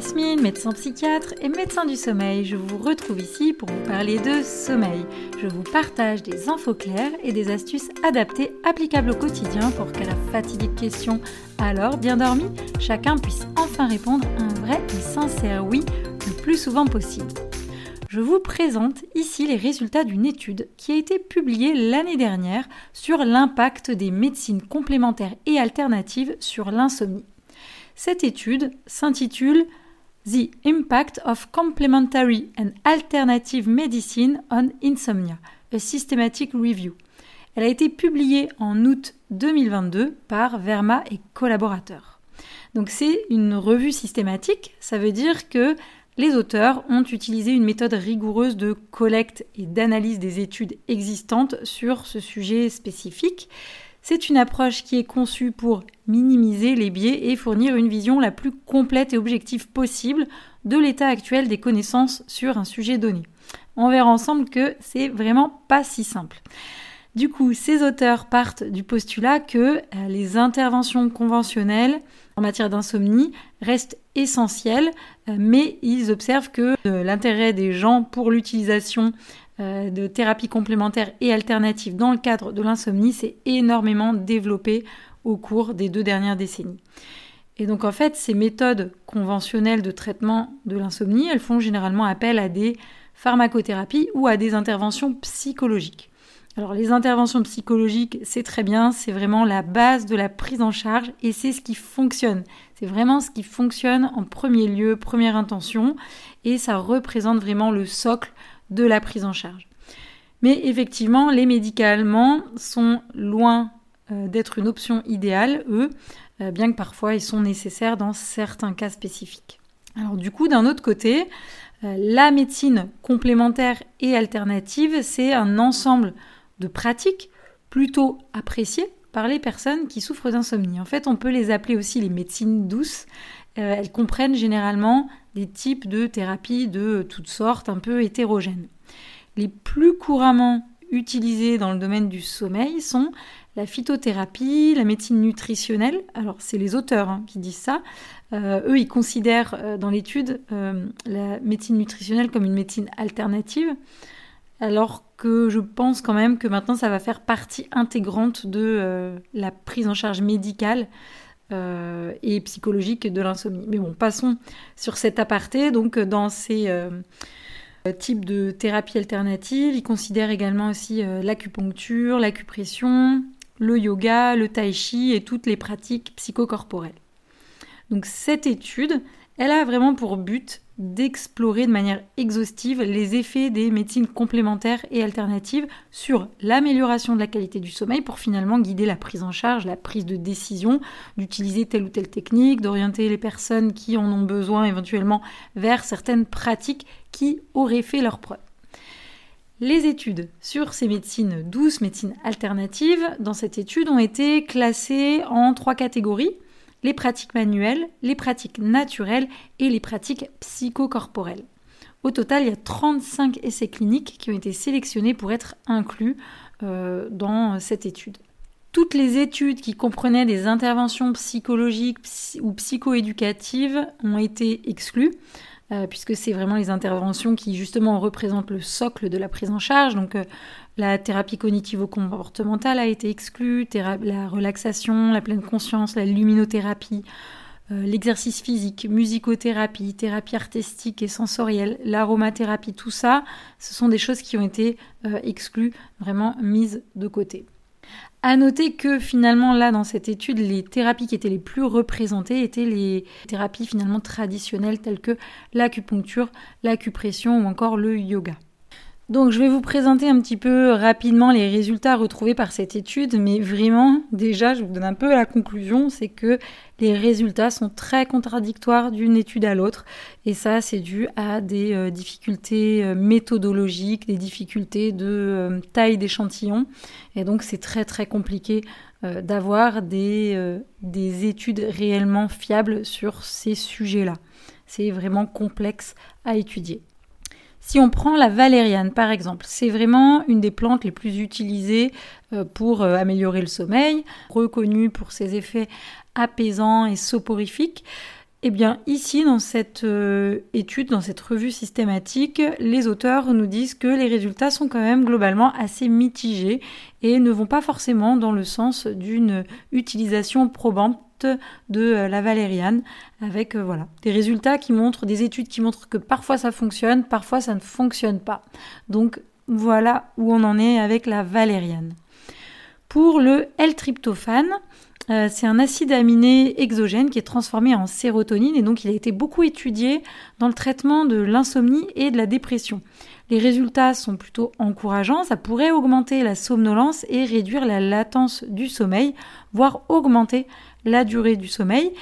Yasmine, médecin psychiatre et médecin du sommeil. Je vous retrouve ici pour vous parler de sommeil. Je vous partage des infos claires et des astuces adaptées applicables au quotidien pour qu'à la fatidique question alors bien dormi, chacun puisse enfin répondre un vrai et sincère oui le plus souvent possible. Je vous présente ici les résultats d'une étude qui a été publiée l'année dernière sur l'impact des médecines complémentaires et alternatives sur l'insomnie. Cette étude s'intitule The Impact of Complementary and Alternative Medicine on Insomnia, a Systematic Review. Elle a été publiée en août 2022 par Verma et collaborateurs. Donc c'est une revue systématique, ça veut dire que les auteurs ont utilisé une méthode rigoureuse de collecte et d'analyse des études existantes sur ce sujet spécifique. C'est une approche qui est conçue pour minimiser les biais et fournir une vision la plus complète et objective possible de l'état actuel des connaissances sur un sujet donné. On verra ensemble que c'est vraiment pas si simple. Du coup, ces auteurs partent du postulat que euh, les interventions conventionnelles en matière d'insomnie restent essentielles, euh, mais ils observent que euh, l'intérêt des gens pour l'utilisation euh, de thérapies complémentaires et alternatives dans le cadre de l'insomnie s'est énormément développé au cours des deux dernières décennies. Et donc en fait, ces méthodes conventionnelles de traitement de l'insomnie, elles font généralement appel à des pharmacothérapies ou à des interventions psychologiques. Alors les interventions psychologiques, c'est très bien, c'est vraiment la base de la prise en charge et c'est ce qui fonctionne. C'est vraiment ce qui fonctionne en premier lieu, première intention, et ça représente vraiment le socle de la prise en charge. Mais effectivement, les médicaments sont loin euh, d'être une option idéale, eux, euh, bien que parfois ils sont nécessaires dans certains cas spécifiques. Alors du coup, d'un autre côté, euh, la médecine complémentaire et alternative, c'est un ensemble de pratiques plutôt appréciées par les personnes qui souffrent d'insomnie. En fait, on peut les appeler aussi les médecines douces. elles comprennent généralement des types de thérapies de toutes sortes, un peu hétérogènes. Les plus couramment utilisées dans le domaine du sommeil sont la phytothérapie, la médecine nutritionnelle. Alors, c'est les auteurs hein, qui disent ça. Euh, eux, ils considèrent euh, dans l'étude euh, la médecine nutritionnelle comme une médecine alternative, alors que je pense quand même que maintenant, ça va faire partie intégrante de la prise en charge médicale euh, et psychologique de l'insomnie. Mais bon, passons sur cet aparté. Donc, dans ces euh, types de thérapies alternatives, ils considèrent également aussi euh, l'acupuncture, l'acupression, le yoga, le tai chi et toutes les pratiques psychocorporelles. Donc, cette étude, elle a vraiment pour but d'explorer de manière exhaustive les effets des médecines complémentaires et alternatives sur l'amélioration de la qualité du sommeil pour finalement guider la prise en charge, la prise de décision, d'utiliser telle ou telle technique, d'orienter les personnes qui en ont besoin éventuellement vers certaines pratiques qui auraient fait leur preuve. Les études sur ces médecines douces, médecines alternatives, dans cette étude ont été classées en trois catégories les pratiques manuelles, les pratiques naturelles et les pratiques psychocorporelles. Au total, il y a 35 essais cliniques qui ont été sélectionnés pour être inclus euh, dans cette étude. Toutes les études qui comprenaient des interventions psychologiques ou psychoéducatives ont été exclues. Euh, puisque c'est vraiment les interventions qui justement représentent le socle de la prise en charge. Donc euh, la thérapie cognitivo-comportementale a été exclue, la relaxation, la pleine conscience, la luminothérapie, euh, l'exercice physique, musicothérapie, thérapie artistique et sensorielle, l'aromathérapie, tout ça, ce sont des choses qui ont été exclues, vraiment mises de côté. À noter que finalement, là, dans cette étude, les thérapies qui étaient les plus représentées étaient les thérapies finalement traditionnelles telles que l'acupuncture, l'acupression ou encore le yoga. Donc je vais vous présenter un petit peu rapidement les résultats retrouvés par cette étude, mais vraiment déjà je vous donne un peu la conclusion, c'est que les résultats sont très contradictoires d'une étude à l'autre, et ça c'est dû à des euh, difficultés euh, méthodologiques, des difficultés de euh, taille d'échantillon, et donc c'est très très compliqué d'avoir des, des études réellement fiables sur ces sujets-là. C'est vraiment complexe à étudier. Si on prend la valériane par exemple, c'est vraiment une des plantes les plus utilisées euh, pour euh, améliorer le sommeil, reconnue pour ses effets apaisants et soporifiques. eh bien, ici, dans cette euh, étude, dans cette revue systématique, les auteurs nous disent que les résultats sont quand même globalement assez mitigés et ne vont pas forcément dans le sens d'une utilisation probante de euh, la valériane, avec euh, voilà des résultats qui montrent, des études qui montrent que parfois ça fonctionne, parfois ça ne fonctionne pas. Donc voilà où on en est avec la valériane. Pour le L-tryptophane, euh, c'est un acide aminé exogène qui est transformé en sérotonine et donc il a été beaucoup étudié dans le traitement de l'insomnie et de la dépression. Les résultats sont plutôt encourageants, ça pourrait augmenter la somnolence et réduire la latence du sommeil, voire augmenter la durée du sommeil,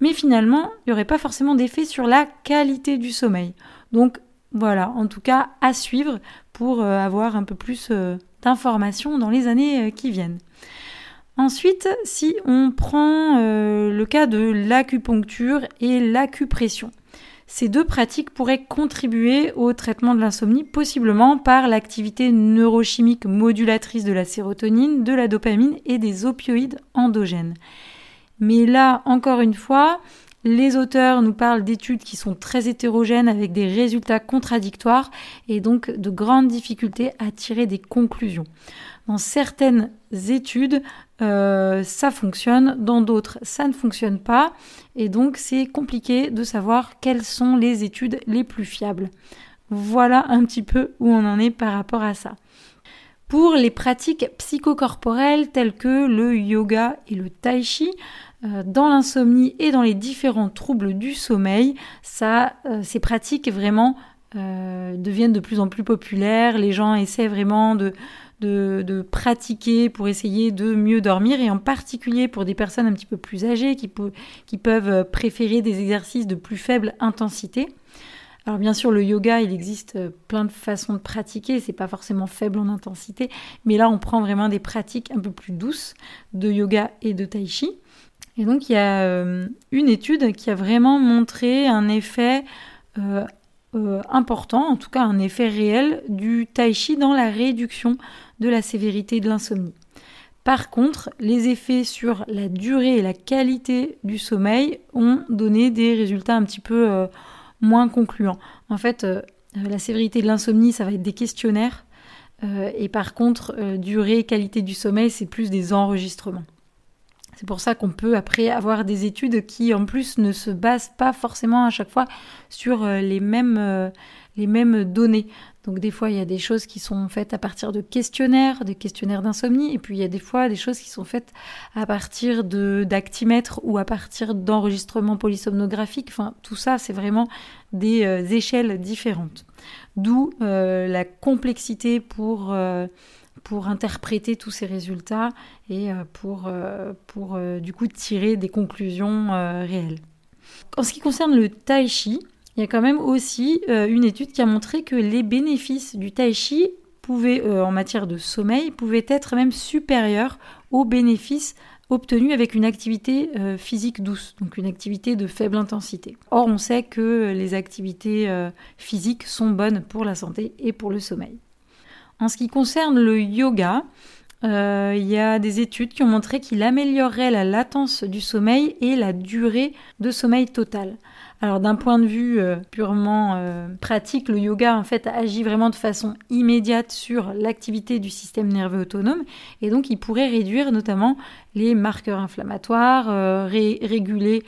mais finalement, il n'y aurait pas forcément d'effet sur la qualité du sommeil. Donc voilà, en tout cas, à suivre pour euh, avoir un peu plus euh, d'informations dans les années qui viennent. Ensuite, si on prend euh, le cas de l'acupuncture et l'acupression, ces deux pratiques pourraient contribuer au traitement de l'insomnie, possiblement par l'activité neurochimique modulatrice de la sérotonine, de la dopamine et des opioïdes endogènes. Mais là, encore une fois, les auteurs nous parlent d'études qui sont très hétérogènes avec des résultats contradictoires et donc de grandes difficultés à tirer des conclusions. Dans certaines études, euh, ça fonctionne, dans d'autres, ça ne fonctionne pas, et donc c'est compliqué de savoir quelles sont les études les plus fiables. Voilà un petit peu où on en est par rapport à ça. Pour les pratiques psychocorporelles telles que le yoga et le tai chi, dans l'insomnie et dans les différents troubles du sommeil, ça, euh, ces pratiques vraiment deviennent de plus en plus populaires. Les gens essaient vraiment de, de, pratiquer pour essayer de mieux dormir et en particulier pour des personnes un petit peu plus âgées qui, qui peuvent préférer des exercices de plus faible intensité. Alors bien sûr, le yoga, il existe euh, plein de façons de pratiquer, c'est pas forcément faible en intensité, mais là on prend vraiment des pratiques un peu plus douces de yoga et de tai chi. Et donc il y a euh, une étude qui a vraiment montré un effet euh, euh, important, en tout cas un effet réel du tai chi dans la réduction de la sévérité de l'insomnie. Par contre, les effets sur la durée et la qualité du sommeil ont donné des résultats un petit peu moins concluants. En fait, la sévérité de l'insomnie, ça va être des questionnaires. et par contre, durée et qualité du sommeil, c'est plus des enregistrements. C'est pour ça qu'on peut après avoir des études qui en plus ne se basent pas forcément à chaque fois sur euh, les mêmes, euh, les mêmes données. Donc des fois il y a des choses qui sont faites à partir de questionnaires, des questionnaires d'insomnie, et puis il y a des fois des choses qui sont faites à partir d'actimètres ou à partir d'enregistrements polysomnographiques. Enfin tout ça c'est vraiment des euh, échelles différentes. D'où la complexité pour pour interpréter tous ces résultats et euh, pour, euh, euh, du coup tirer des conclusions réelles. En ce qui concerne le tai chi, il y a quand même aussi une étude qui a montré que les bénéfices du tai chi pouvaient, en matière de sommeil pouvaient être même supérieurs aux bénéfices obtenus avec une activité physique douce, donc une activité de faible intensité. Or, on sait que les activités physiques sont bonnes pour la santé et pour le sommeil. En ce qui concerne le yoga, euh, il y a des études qui ont montré qu'il améliorerait la latence du sommeil et la durée de sommeil total. Alors d'un point de vue euh, purement euh, pratique, le yoga en fait agit vraiment de façon immédiate sur l'activité du système nerveux autonome et donc il pourrait réduire notamment les marqueurs inflammatoires, réguler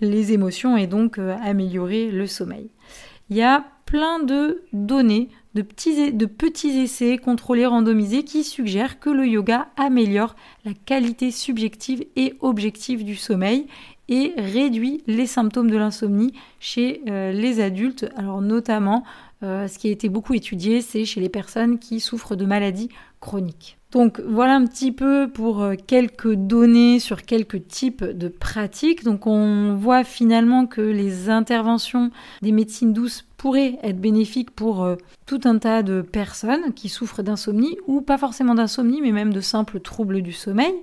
les émotions et donc améliorer le sommeil. Il y a plein de données de petits, essais contrôlés randomisés qui suggèrent que le yoga améliore la qualité subjective et objective du sommeil et réduit les symptômes de l'insomnie chez euh, les adultes. Alors notamment, euh, ce qui a été beaucoup étudié, c'est chez les personnes qui souffrent de maladies chroniques. Donc voilà un petit peu pour euh, quelques données sur quelques types de pratiques. Donc on voit finalement que les interventions des médecines douces pourraient être bénéfiques pour euh, tout un tas de personnes qui souffrent d'insomnie ou pas forcément d'insomnie mais même de simples troubles du sommeil.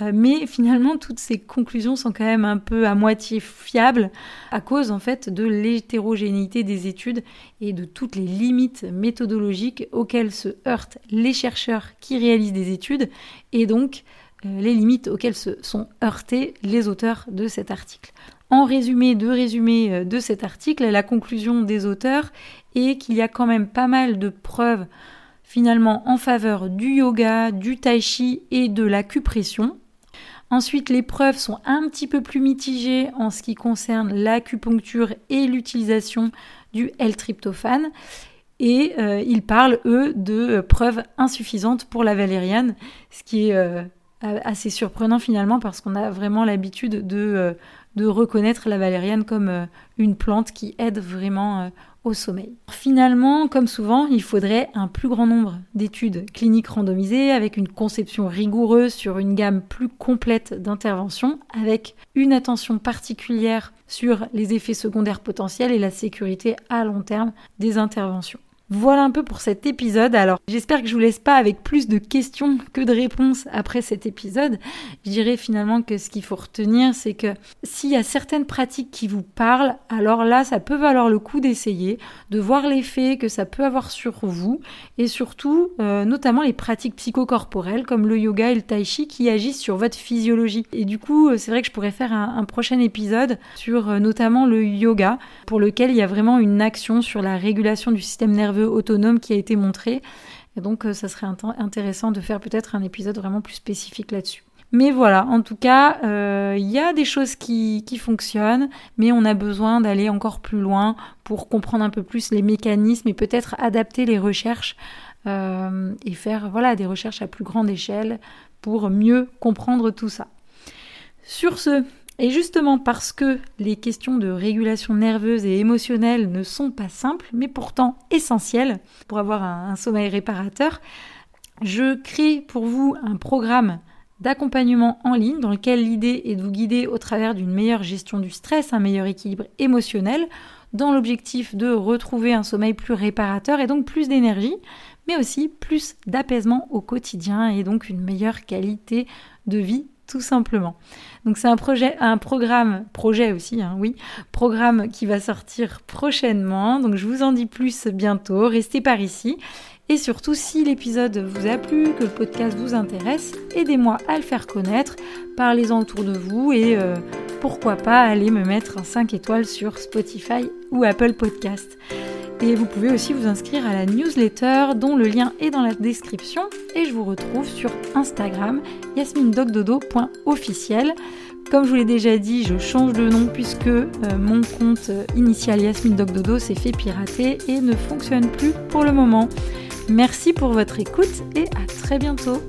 Euh, mais finalement, toutes ces conclusions sont quand même un peu à moitié fiables à cause en fait de l'hétérogénéité des études et de toutes les limites méthodologiques auxquelles se heurtent les chercheurs qui réalisent des études et donc euh, les limites auxquelles se sont heurtés les auteurs de cet article. En résumé, deux résumés euh, de cet article, la conclusion des auteurs est qu'il y a quand même pas mal de preuves finalement en faveur du yoga, du tai chi et de l'acupression. Ensuite, les preuves sont un petit peu plus mitigées en ce qui concerne l'acupuncture et l'utilisation du L-tryptophane. Et euh, ils parlent, eux, de preuves insuffisantes pour la valériane, ce qui est euh, assez surprenant finalement parce qu'on a vraiment l'habitude de, de, reconnaître la valériane comme une plante qui aide vraiment sommeil. Finalement, comme souvent, il faudrait un plus grand nombre d'études cliniques randomisées avec une conception rigoureuse sur une gamme plus complète d'interventions, avec une attention particulière sur les effets secondaires potentiels et la sécurité à long terme des interventions. Voilà un peu pour cet épisode. Alors, j'espère que je vous laisse pas avec plus de questions que de réponses après cet épisode. Je dirais finalement que ce qu'il faut retenir, c'est que s'il y a certaines pratiques qui vous parlent, alors là, ça peut valoir le coup d'essayer, de voir l'effet que ça peut avoir sur vous et surtout, euh, notamment les pratiques psychocorporelles comme le yoga et le tai chi qui agissent sur votre physiologie. Et du coup, euh, c'est vrai que je pourrais faire un, prochain épisode sur euh, notamment le yoga pour lequel il y a vraiment une action sur la régulation du système nerveux autonome qui a été montré. Et donc, euh, ça serait intéressant de faire peut-être un épisode vraiment plus spécifique là-dessus. Mais voilà, en tout cas, euh, il y a des choses qui, fonctionnent, mais on a besoin d'aller encore plus loin pour comprendre un peu plus les mécanismes et peut-être adapter les recherches euh, et faire voilà des recherches à plus grande échelle pour mieux comprendre tout ça. Sur ce, et justement parce que les questions de régulation nerveuse et émotionnelle ne sont pas simples, mais pourtant essentielles pour avoir un, sommeil réparateur, je crée pour vous un programme d'accompagnement en ligne dans lequel l'idée est de vous guider au travers d'une meilleure gestion du stress, un meilleur équilibre émotionnel, dans l'objectif de retrouver un sommeil plus réparateur et donc plus d'énergie, mais aussi plus d'apaisement au quotidien et donc une meilleure qualité de vie tout simplement. Donc c'est un projet, un programme, projet aussi, hein, oui, programme qui va sortir prochainement. Donc je vous en dis plus bientôt. Restez par ici. Et surtout, si l'épisode vous a plu, que le podcast vous intéresse, aidez-moi à le faire connaître, parlez-en autour de vous et euh, pourquoi pas aller me mettre un 5 étoiles sur Spotify ou Apple Podcast. Et vous pouvez aussi vous inscrire à la newsletter dont le lien est dans la description. Et je vous retrouve sur Instagram, yasmindogdodo.officiel. Comme je vous l'ai déjà dit, je change de nom puisque euh, mon compte initial Yasmine Dodo s'est fait pirater et ne fonctionne plus pour le moment. Merci pour votre écoute et à très bientôt.